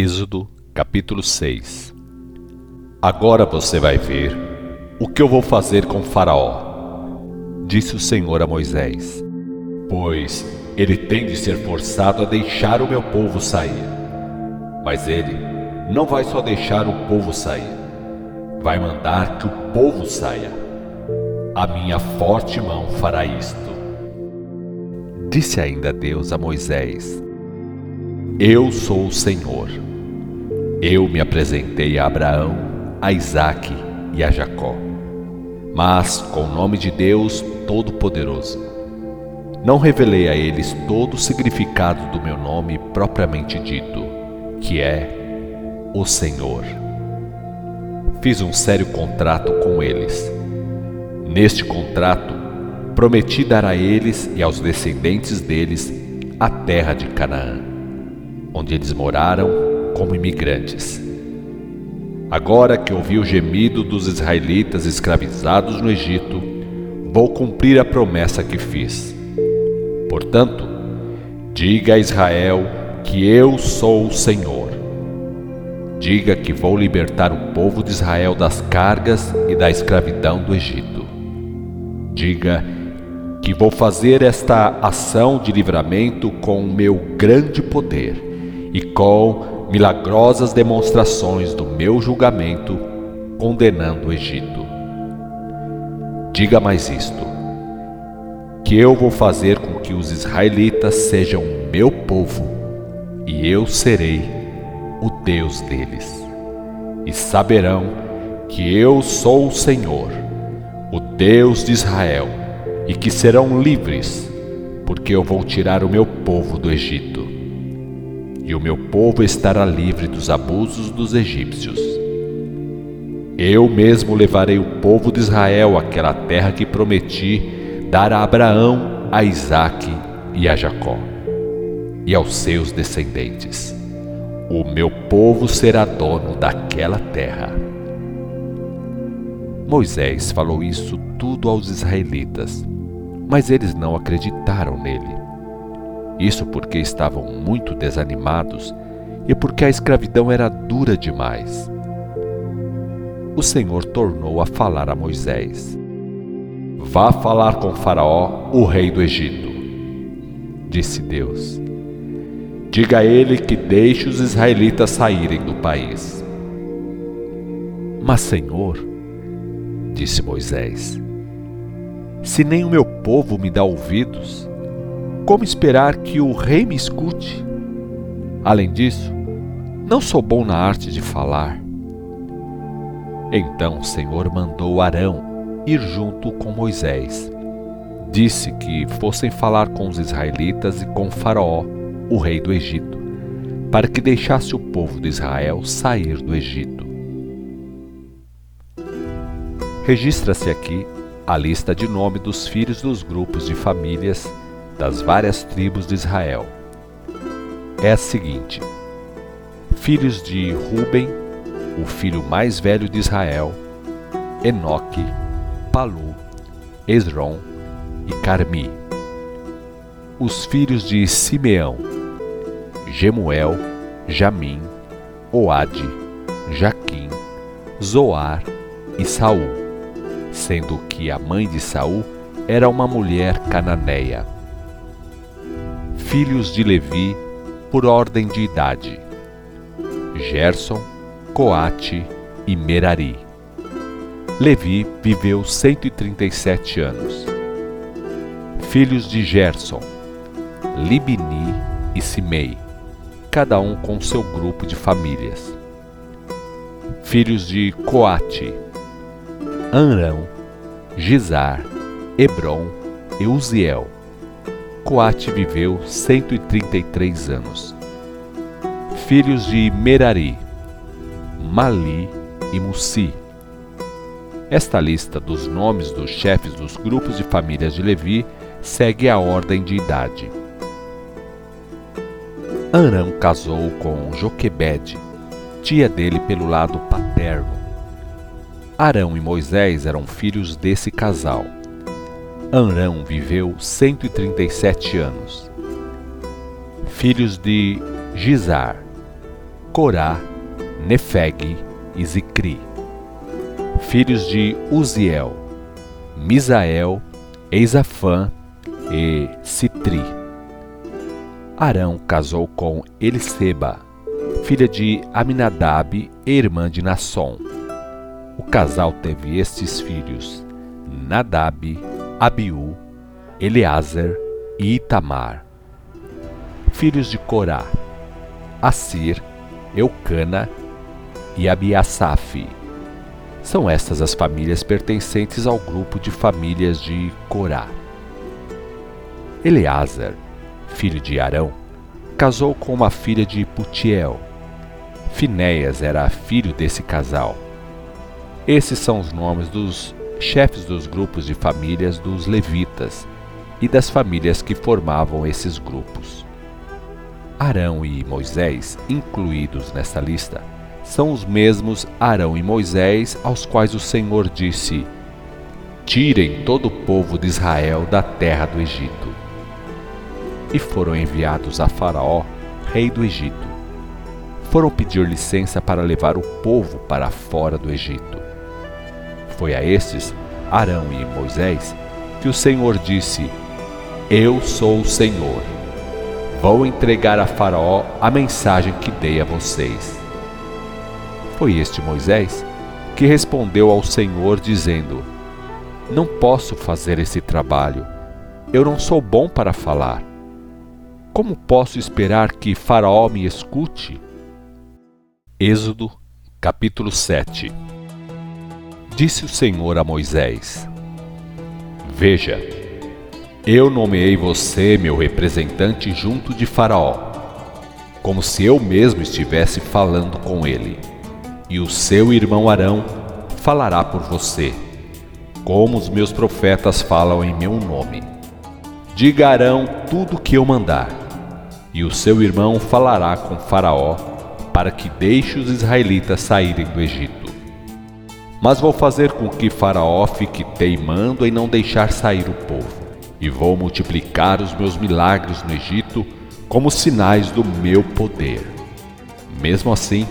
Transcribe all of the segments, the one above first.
Êxodo, capítulo 6 Agora você vai ver o que eu vou fazer com Faraó, disse o Senhor a Moisés, pois ele tem de ser forçado a deixar o meu povo sair. Mas ele não vai só deixar o povo sair, vai mandar que o povo saia. A minha forte mão fará isto. Disse ainda Deus a Moisés: eu sou o Senhor. Eu me apresentei a Abraão, a Isaque e a Jacó, mas com o nome de Deus Todo-Poderoso. Não revelei a eles todo o significado do meu nome propriamente dito, que é o Senhor. Fiz um sério contrato com eles. Neste contrato, prometi dar a eles e aos descendentes deles a terra de Canaã onde eles moraram como imigrantes. Agora que ouvi o gemido dos israelitas escravizados no Egito, vou cumprir a promessa que fiz. Portanto, diga a Israel que eu sou o Senhor. Diga que vou libertar o povo de Israel das cargas e da escravidão do Egito. Diga que vou fazer esta ação de livramento com o meu grande poder e com milagrosas demonstrações do meu julgamento, condenando o Egito. Diga mais isto: que eu vou fazer com que os israelitas sejam meu povo, e eu serei o Deus deles. E saberão que eu sou o Senhor, o Deus de Israel, e que serão livres, porque eu vou tirar o meu povo do Egito e o meu povo estará livre dos abusos dos egípcios. Eu mesmo levarei o povo de Israel àquela terra que prometi dar a Abraão, a Isaque e a Jacó, e aos seus descendentes. O meu povo será dono daquela terra. Moisés falou isso tudo aos israelitas, mas eles não acreditaram nele. Isso porque estavam muito desanimados e porque a escravidão era dura demais. O Senhor tornou a falar a Moisés: Vá falar com Faraó, o rei do Egito. Disse Deus: Diga a ele que deixe os israelitas saírem do país. Mas, Senhor, disse Moisés, se nem o meu povo me dá ouvidos, como esperar que o rei me escute? Além disso, não sou bom na arte de falar. Então o Senhor mandou Arão ir junto com Moisés. Disse que fossem falar com os israelitas e com Faraó, o rei do Egito, para que deixasse o povo de Israel sair do Egito. Registra-se aqui a lista de nome dos filhos dos grupos de famílias das várias tribos de Israel. É a seguinte: filhos de Ruben, o filho mais velho de Israel, Enoque, Palu, Esron e Carmi. Os filhos de Simeão, Gemuel, Jamim, Oade, Jaquim, Zoar e Saul, sendo que a mãe de Saul era uma mulher cananeia filhos de Levi, por ordem de idade: Gerson, Coate e Merari. Levi viveu 137 anos. Filhos de Gerson: Libni e Simei, cada um com seu grupo de famílias. Filhos de Coate: Anrão, Gizar, Hebron e Uziel Coate viveu 133 anos. Filhos de Merari, Mali e Mussi. Esta lista dos nomes dos chefes dos grupos de famílias de Levi segue a ordem de idade. Arão casou com Joquebede, tia dele pelo lado paterno. Arão e Moisés eram filhos desse casal. Anrão viveu 137 anos. Filhos de Gizar, Corá, Nefeg e Zicri. Filhos de Uziel, Misael, Eisafã e Citri. Arão casou com Eliseba, filha de Aminadab e irmã de Nasson. O casal teve estes filhos: Nadab, Abiú, Eleazer e Itamar. Filhos de Corá: Assir, Eucana e Abiasaf. São estas as famílias pertencentes ao grupo de famílias de Corá. Eleazar, filho de Arão, casou com uma filha de Putiel. Finéias era filho desse casal. Esses são os nomes dos chefes dos grupos de famílias dos levitas e das famílias que formavam esses grupos. Arão e Moisés, incluídos nessa lista, são os mesmos Arão e Moisés aos quais o Senhor disse: Tirem todo o povo de Israel da terra do Egito. E foram enviados a Faraó, rei do Egito. Foram pedir licença para levar o povo para fora do Egito. Foi a estes, Arão e Moisés, que o Senhor disse: Eu sou o Senhor Vou entregar a Faraó a mensagem que dei a vocês. Foi este Moisés que respondeu ao Senhor, dizendo: Não posso fazer esse trabalho. Eu não sou bom para falar. Como posso esperar que Faraó me escute? Êxodo, capítulo 7 Disse o Senhor a Moisés: Veja, eu nomeei você meu representante junto de Faraó, como se eu mesmo estivesse falando com ele. E o seu irmão Arão falará por você, como os meus profetas falam em meu nome. Diga Arão tudo o que eu mandar, e o seu irmão falará com Faraó para que deixe os israelitas saírem do Egito. Mas vou fazer com que Faraó fique teimando em não deixar sair o povo e vou multiplicar os meus milagres no Egito como sinais do meu poder. Mesmo assim,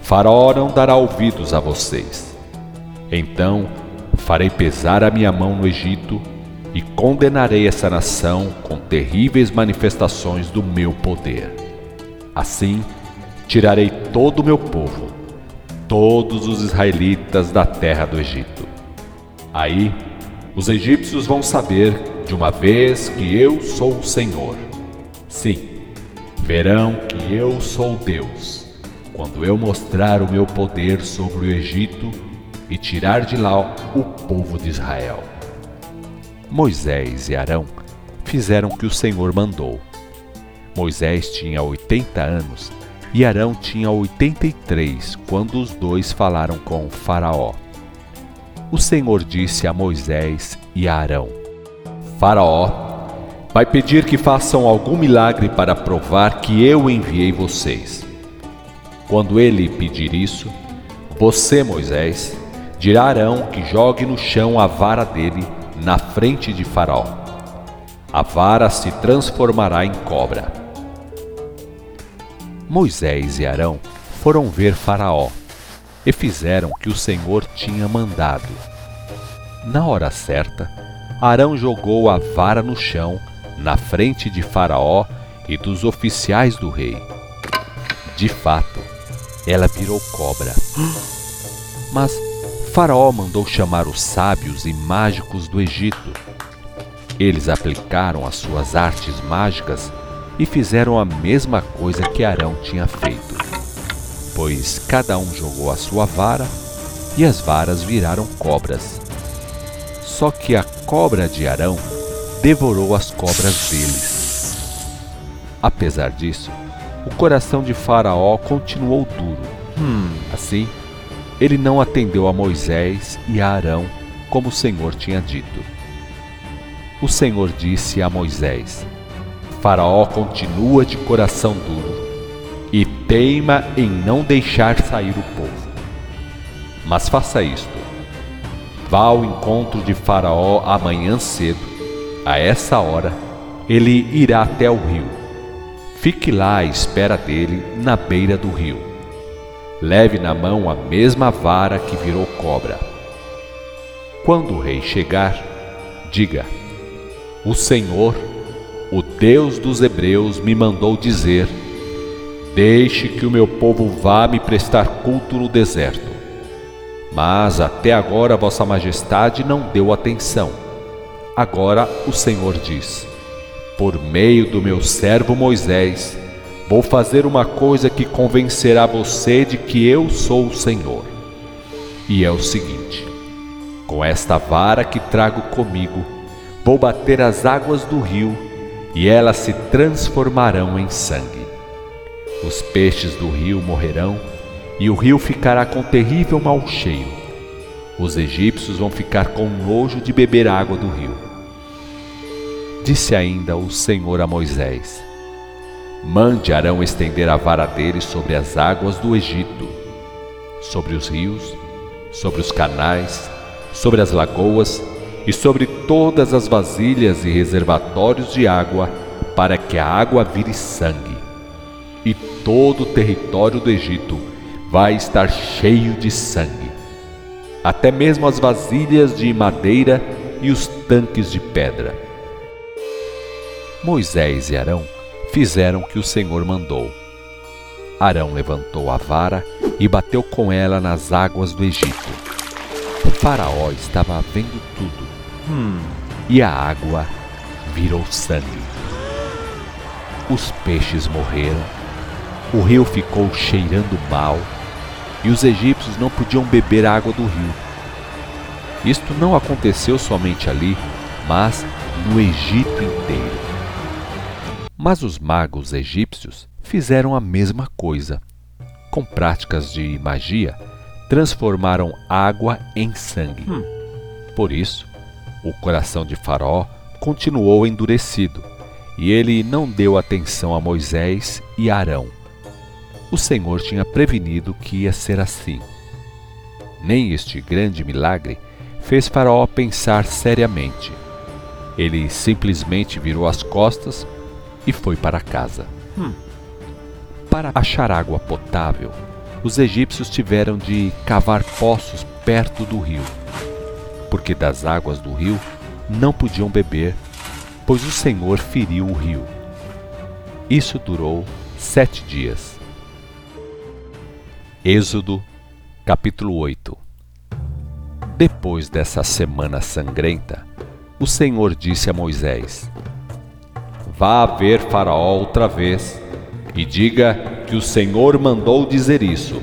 Faraó não dará ouvidos a vocês. Então farei pesar a minha mão no Egito e condenarei essa nação com terríveis manifestações do meu poder. Assim, tirarei todo o meu povo, todos os israelitas da terra do Egito. Aí, os egípcios vão saber de uma vez que eu sou o Senhor. Sim, verão que eu sou Deus, quando eu mostrar o meu poder sobre o Egito e tirar de lá o povo de Israel. Moisés e Arão fizeram o que o Senhor mandou. Moisés tinha 80 anos e Arão tinha 83 quando os dois falaram com Faraó. O Senhor disse a Moisés e a Arão: Faraó vai pedir que façam algum milagre para provar que eu enviei vocês. Quando ele pedir isso, você, Moisés, dirá a Arão que jogue no chão a vara dele na frente de Faraó. A vara se transformará em cobra. Moisés e Arão foram ver Faraó e fizeram o que o Senhor tinha mandado. Na hora certa, Arão jogou a vara no chão, na frente de Faraó e dos oficiais do rei. De fato, ela virou cobra. Mas Faraó mandou chamar os sábios e mágicos do Egito. Eles aplicaram as suas artes mágicas e fizeram a mesma coisa que Arão tinha feito. Pois cada um jogou a sua vara e as varas viraram cobras. Só que a cobra de Arão devorou as cobras deles. Apesar disso, o coração de Faraó continuou duro. Hum, assim, ele não atendeu a Moisés e a Arão como o Senhor tinha dito. O Senhor disse a Moisés: Faraó continua de coração duro e teima em não deixar sair o povo. Mas faça isto Vá ao encontro de Faraó amanhã cedo. A essa hora, ele irá até o rio. Fique lá à espera dele na beira do rio. Leve na mão a mesma vara que virou cobra. Quando o rei chegar, diga: O Senhor, o Deus dos Hebreus, me mandou dizer: Deixe que o meu povo vá me prestar culto no deserto. Mas até agora Vossa Majestade não deu atenção. Agora o Senhor diz: Por meio do meu servo Moisés, vou fazer uma coisa que convencerá você de que eu sou o Senhor. E é o seguinte: com esta vara que trago comigo, vou bater as águas do rio e elas se transformarão em sangue. Os peixes do rio morrerão e o rio ficará com terrível mal cheio. Os egípcios vão ficar com nojo de beber água do rio. Disse ainda o Senhor a Moisés: Mande Arão estender a vara dele sobre as águas do Egito, sobre os rios, sobre os canais, sobre as lagoas e sobre todas as vasilhas e reservatórios de água, para que a água vire sangue. E todo o território do Egito vai estar cheio de sangue. Até mesmo as vasilhas de madeira e os tanques de pedra. Moisés e Arão fizeram o que o Senhor mandou. Arão levantou a vara e bateu com ela nas águas do Egito. O faraó estava vendo tudo. Hum, e a água virou sangue. Os peixes morreram, o rio ficou cheirando mal e os egípcios não podiam beber a água do rio. Isto não aconteceu somente ali, mas no Egito inteiro. Mas os magos egípcios fizeram a mesma coisa. Com práticas de magia, transformaram água em sangue. Hum. Por isso, o coração de Faraó continuou endurecido, e ele não deu atenção a Moisés e Arão o Senhor tinha prevenido que ia ser assim. Nem este grande milagre fez Faraó pensar seriamente. Ele simplesmente virou as costas e foi para casa. Hum. Para achar água potável, os egípcios tiveram de cavar poços perto do rio, porque das águas do rio não podiam beber, pois o Senhor feriu o rio. Isso durou sete dias. Êxodo, capítulo 8 Depois dessa semana sangrenta, o Senhor disse a Moisés: Vá ver Faraó outra vez e diga que o Senhor mandou dizer isso.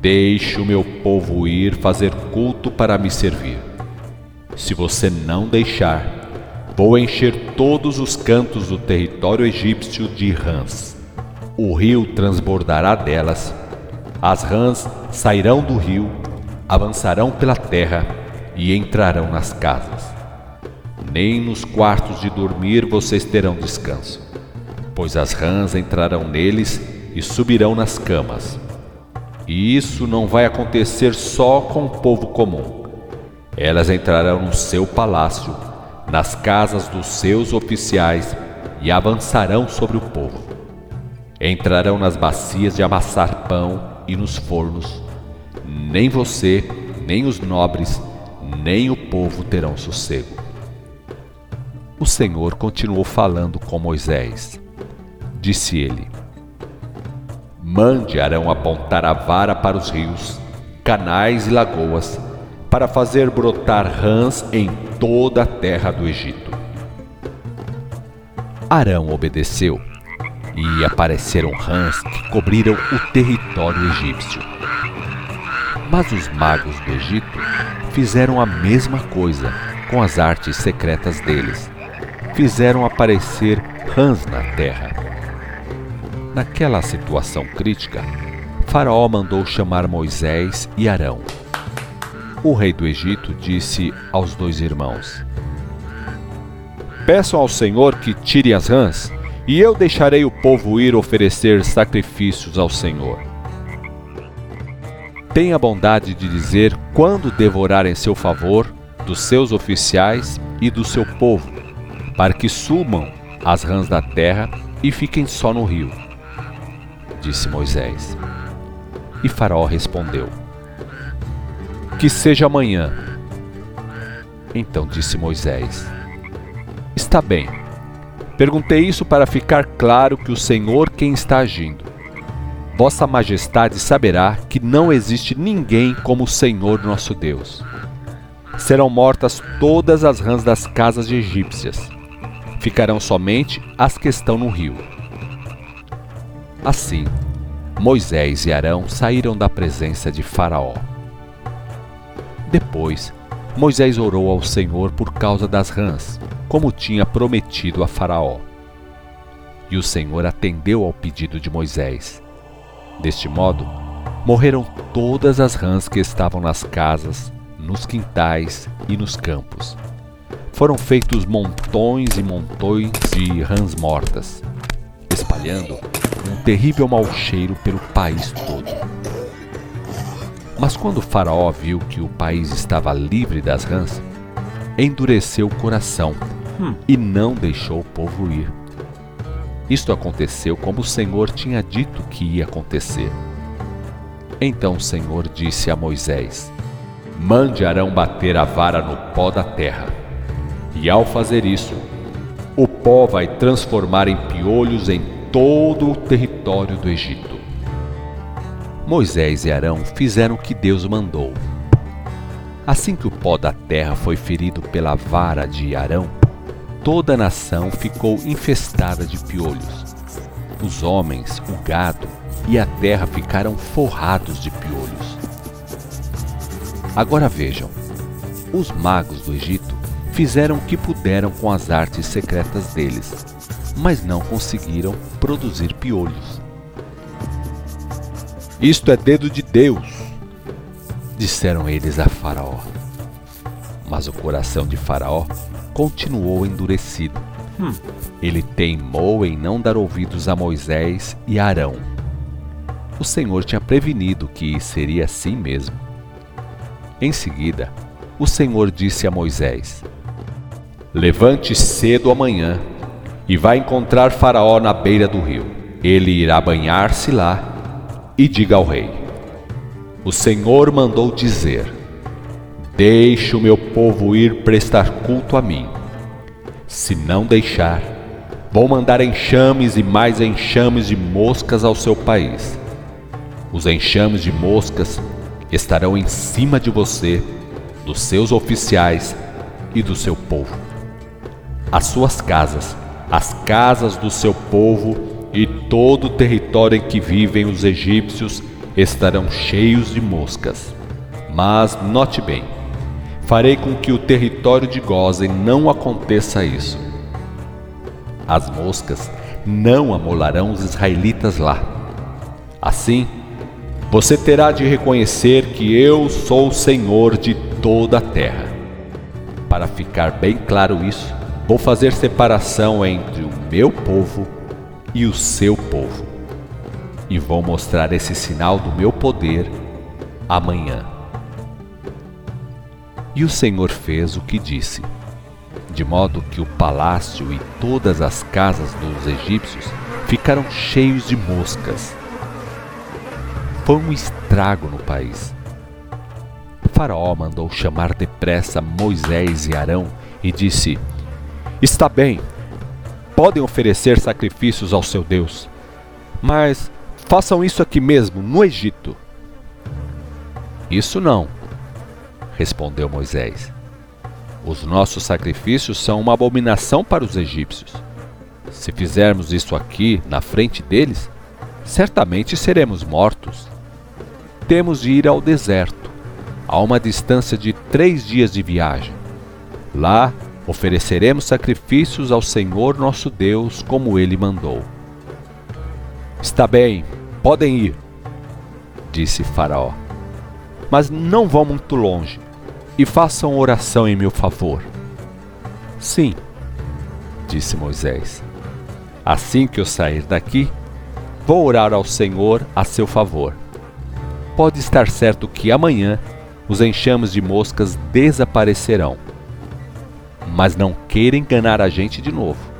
Deixe o meu povo ir fazer culto para me servir. Se você não deixar, vou encher todos os cantos do território egípcio de rãs. O rio transbordará delas as rãs sairão do rio, avançarão pela terra e entrarão nas casas. Nem nos quartos de dormir vocês terão descanso, pois as rãs entrarão neles e subirão nas camas. E isso não vai acontecer só com o povo comum. Elas entrarão no seu palácio, nas casas dos seus oficiais e avançarão sobre o povo. Entrarão nas bacias de amassar pão e nos fornos, nem você, nem os nobres, nem o povo terão sossego. O Senhor continuou falando com Moisés. Disse ele: Mande Arão apontar a vara para os rios, canais e lagoas, para fazer brotar rãs em toda a terra do Egito. Arão obedeceu e apareceram rãs que cobriram o território egípcio. Mas os magos do Egito fizeram a mesma coisa com as artes secretas deles. Fizeram aparecer rãs na terra. Naquela situação crítica, Faraó mandou chamar Moisés e Arão. O rei do Egito disse aos dois irmãos: Peçam ao Senhor que tire as rãs e eu deixarei o povo ir oferecer sacrifícios ao Senhor. Tenha bondade de dizer quando devorar em seu favor dos seus oficiais e do seu povo, para que sumam as rãs da terra e fiquem só no rio, disse Moisés. E Faraó respondeu: Que seja amanhã. Então disse Moisés: Está bem. Perguntei isso para ficar claro que o Senhor quem está agindo. Vossa Majestade saberá que não existe ninguém como o Senhor nosso Deus. Serão mortas todas as rãs das casas egípcias. Ficarão somente as que estão no rio. Assim, Moisés e Arão saíram da presença de Faraó. Depois, Moisés orou ao Senhor por causa das rãs, como tinha prometido a Faraó. E o Senhor atendeu ao pedido de Moisés. Deste modo, morreram todas as rãs que estavam nas casas, nos quintais e nos campos. Foram feitos montões e montões de rãs mortas, espalhando um terrível mau cheiro pelo país todo. Mas quando Faraó viu que o país estava livre das rãs, endureceu o coração hum. e não deixou o povo ir. Isto aconteceu como o Senhor tinha dito que ia acontecer. Então o Senhor disse a Moisés: Mande Arão bater a vara no pó da terra. E ao fazer isso, o pó vai transformar em piolhos em todo o território do Egito. Moisés e Arão fizeram o que Deus mandou. Assim que o pó da terra foi ferido pela vara de Arão, toda a nação ficou infestada de piolhos. Os homens, o gado e a terra ficaram forrados de piolhos. Agora vejam: os magos do Egito fizeram o que puderam com as artes secretas deles, mas não conseguiram produzir piolhos. Isto é dedo de Deus, disseram eles a Faraó. Mas o coração de Faraó continuou endurecido. Hum. Ele teimou em não dar ouvidos a Moisés e Arão. O Senhor tinha prevenido que seria assim mesmo. Em seguida, o Senhor disse a Moisés: Levante cedo amanhã e vá encontrar Faraó na beira do rio. Ele irá banhar-se lá e diga ao rei: O Senhor mandou dizer: Deixe o meu povo ir prestar culto a mim. Se não deixar, vou mandar enxames e mais enxames de moscas ao seu país. Os enxames de moscas estarão em cima de você, dos seus oficiais e do seu povo. As suas casas, as casas do seu povo e todo o território em que vivem os egípcios estarão cheios de moscas. Mas note bem, farei com que o território de Gozen não aconteça isso. As moscas não amolarão os israelitas lá. Assim, você terá de reconhecer que eu sou o Senhor de toda a terra. Para ficar bem claro isso, vou fazer separação entre o meu povo e o seu povo. E vou mostrar esse sinal do meu poder amanhã. E o Senhor fez o que disse, de modo que o palácio e todas as casas dos egípcios ficaram cheios de moscas foi um estrago no país. O faraó mandou chamar depressa Moisés e Arão e disse: Está bem, podem oferecer sacrifícios ao seu Deus, mas façam isso aqui mesmo, no Egito. Isso não, respondeu Moisés. Os nossos sacrifícios são uma abominação para os egípcios. Se fizermos isso aqui, na frente deles, certamente seremos mortos temos de ir ao deserto, a uma distância de três dias de viagem. Lá ofereceremos sacrifícios ao Senhor nosso Deus, como ele mandou. Está bem, podem ir, disse Faraó. Mas não vão muito longe e façam oração em meu favor. Sim, disse Moisés. Assim que eu sair daqui, vou orar ao Senhor a seu favor pode estar certo que amanhã os enxames de moscas desaparecerão. Mas não queira enganar a gente de novo.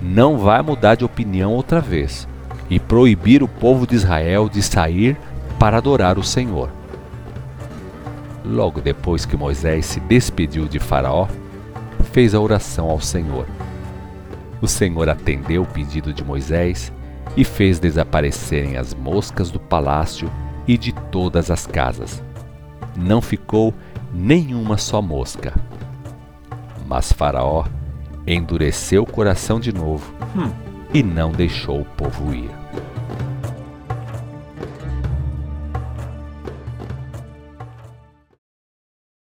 não vai mudar de opinião outra vez e proibir o povo de Israel de sair para adorar o Senhor. Logo depois que Moisés se despediu de Faraó, fez a oração ao Senhor. O Senhor atendeu o pedido de Moisés e fez desaparecerem as moscas do palácio e de todas as casas. Não ficou nenhuma só mosca. Mas Faraó endureceu o coração de novo hum. e não deixou o povo ir.